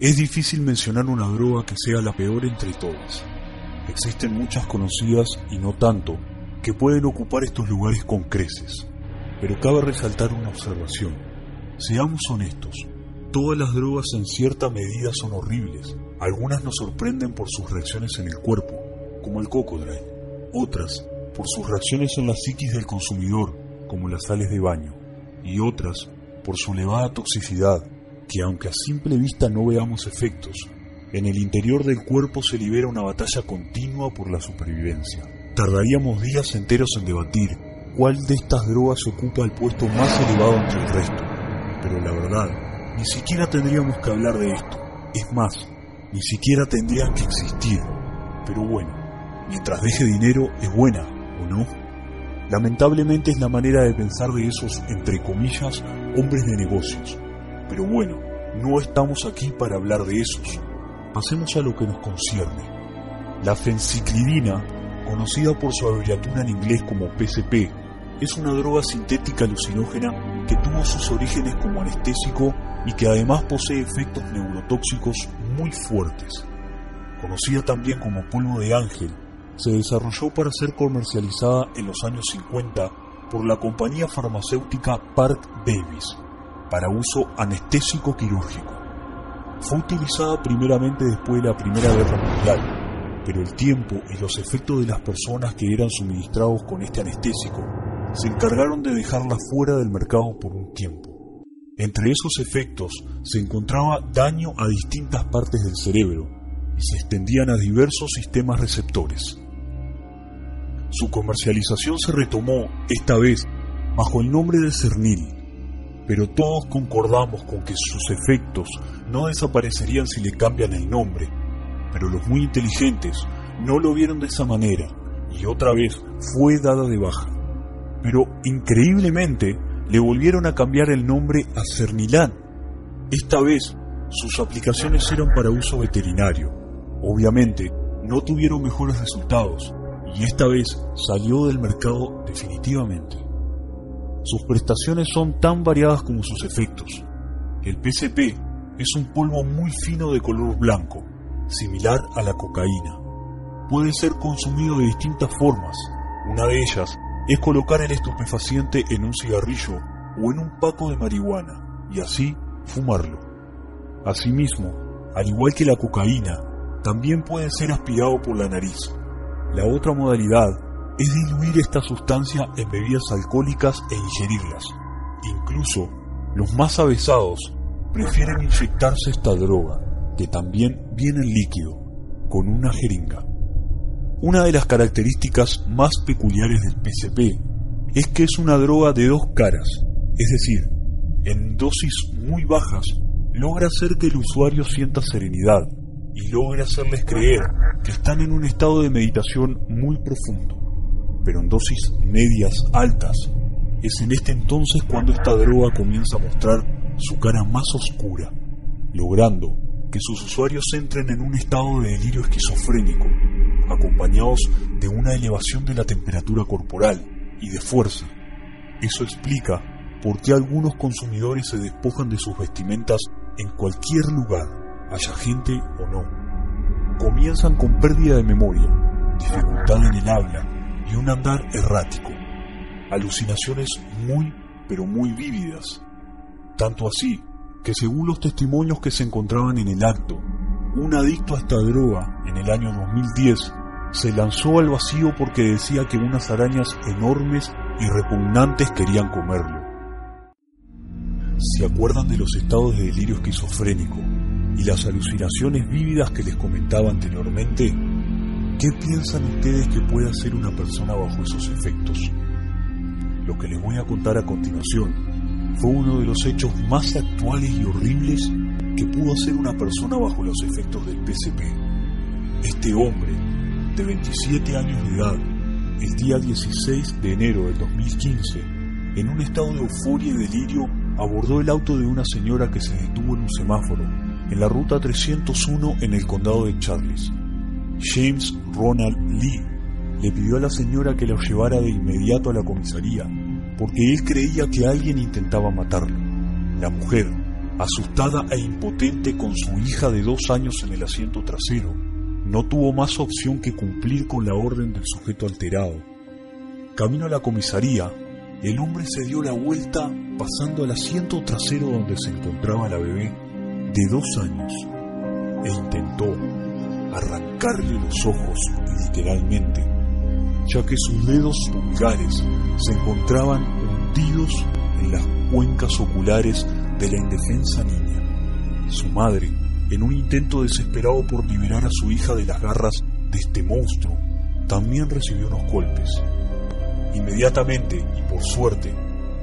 Es difícil mencionar una droga que sea la peor entre todas. Existen muchas conocidas y no tanto que pueden ocupar estos lugares con creces. Pero cabe resaltar una observación. Seamos honestos, todas las drogas en cierta medida son horribles. Algunas nos sorprenden por sus reacciones en el cuerpo, como el cocodrilo. Otras por sus reacciones en la psiquis del consumidor, como las sales de baño. Y otras por su elevada toxicidad, que aunque a simple vista no veamos efectos, en el interior del cuerpo se libera una batalla continua por la supervivencia. Tardaríamos días enteros en debatir cuál de estas drogas ocupa el puesto más elevado entre el resto. Pero la verdad, ni siquiera tendríamos que hablar de esto. Es más, ni siquiera tendrían que existir. Pero bueno, mientras deje dinero es buena, ¿o no? Lamentablemente es la manera de pensar de esos, entre comillas, hombres de negocios pero bueno, no estamos aquí para hablar de esos. Pasemos a lo que nos concierne. La fenciclidina, conocida por su abreviatura en inglés como PCP, es una droga sintética alucinógena que tuvo sus orígenes como anestésico y que además posee efectos neurotóxicos muy fuertes. Conocida también como polvo de ángel, se desarrolló para ser comercializada en los años 50 por la compañía farmacéutica Park Davis para uso anestésico quirúrgico. Fue utilizada primeramente después de la Primera Guerra Mundial, pero el tiempo y los efectos de las personas que eran suministrados con este anestésico se encargaron de dejarla fuera del mercado por un tiempo. Entre esos efectos se encontraba daño a distintas partes del cerebro y se extendían a diversos sistemas receptores. Su comercialización se retomó, esta vez, bajo el nombre de Cernil, pero todos concordamos con que sus efectos no desaparecerían si le cambian el nombre. Pero los muy inteligentes no lo vieron de esa manera y otra vez fue dada de baja. Pero increíblemente le volvieron a cambiar el nombre a Cernilán. Esta vez sus aplicaciones eran para uso veterinario. Obviamente no tuvieron mejores resultados y esta vez salió del mercado definitivamente. Sus prestaciones son tan variadas como sus efectos. El PCP es un polvo muy fino de color blanco, similar a la cocaína. Puede ser consumido de distintas formas. Una de ellas es colocar el estupefaciente en un cigarrillo o en un paco de marihuana y así fumarlo. Asimismo, al igual que la cocaína, también puede ser aspirado por la nariz. La otra modalidad es diluir esta sustancia en bebidas alcohólicas e ingerirlas. Incluso los más avesados prefieren inyectarse esta droga, que también viene en líquido, con una jeringa. Una de las características más peculiares del PCP es que es una droga de dos caras, es decir, en dosis muy bajas logra hacer que el usuario sienta serenidad y logra hacerles creer que están en un estado de meditación muy profundo pero en dosis medias altas. Es en este entonces cuando esta droga comienza a mostrar su cara más oscura, logrando que sus usuarios entren en un estado de delirio esquizofrénico, acompañados de una elevación de la temperatura corporal y de fuerza. Eso explica por qué algunos consumidores se despojan de sus vestimentas en cualquier lugar, haya gente o no. Comienzan con pérdida de memoria, dificultad en el habla, y un andar errático, alucinaciones muy, pero muy vívidas, tanto así que según los testimonios que se encontraban en el acto, un adicto a esta droga en el año 2010 se lanzó al vacío porque decía que unas arañas enormes y repugnantes querían comerlo. ¿Se acuerdan de los estados de delirio esquizofrénico y las alucinaciones vívidas que les comentaba anteriormente? ¿Qué piensan ustedes que puede hacer una persona bajo esos efectos? Lo que les voy a contar a continuación fue uno de los hechos más actuales y horribles que pudo ser una persona bajo los efectos del PCP. Este hombre, de 27 años de edad, el día 16 de enero del 2015, en un estado de euforia y delirio, abordó el auto de una señora que se detuvo en un semáforo en la ruta 301 en el condado de Charles. James Ronald Lee le pidió a la señora que lo llevara de inmediato a la comisaría, porque él creía que alguien intentaba matarlo. La mujer, asustada e impotente con su hija de dos años en el asiento trasero, no tuvo más opción que cumplir con la orden del sujeto alterado. Camino a la comisaría, el hombre se dio la vuelta pasando al asiento trasero donde se encontraba la bebé de dos años e intentó arrancarle los ojos literalmente, ya que sus dedos pulgares se encontraban hundidos en las cuencas oculares de la indefensa niña. Su madre, en un intento desesperado por liberar a su hija de las garras de este monstruo, también recibió unos golpes. Inmediatamente, y por suerte,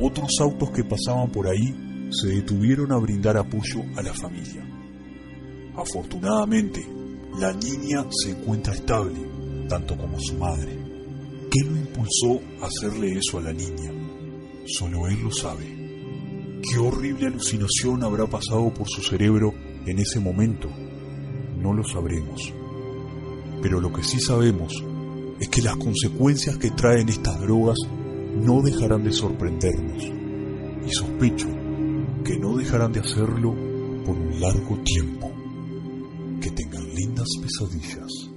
otros autos que pasaban por ahí se detuvieron a brindar apoyo a la familia. Afortunadamente, la niña se encuentra estable, tanto como su madre. ¿Qué lo impulsó a hacerle eso a la niña? Solo él lo sabe. ¿Qué horrible alucinación habrá pasado por su cerebro en ese momento? No lo sabremos. Pero lo que sí sabemos es que las consecuencias que traen estas drogas no dejarán de sorprendernos. Y sospecho que no dejarán de hacerlo por un largo tiempo. Que tengan lindas pesadillas.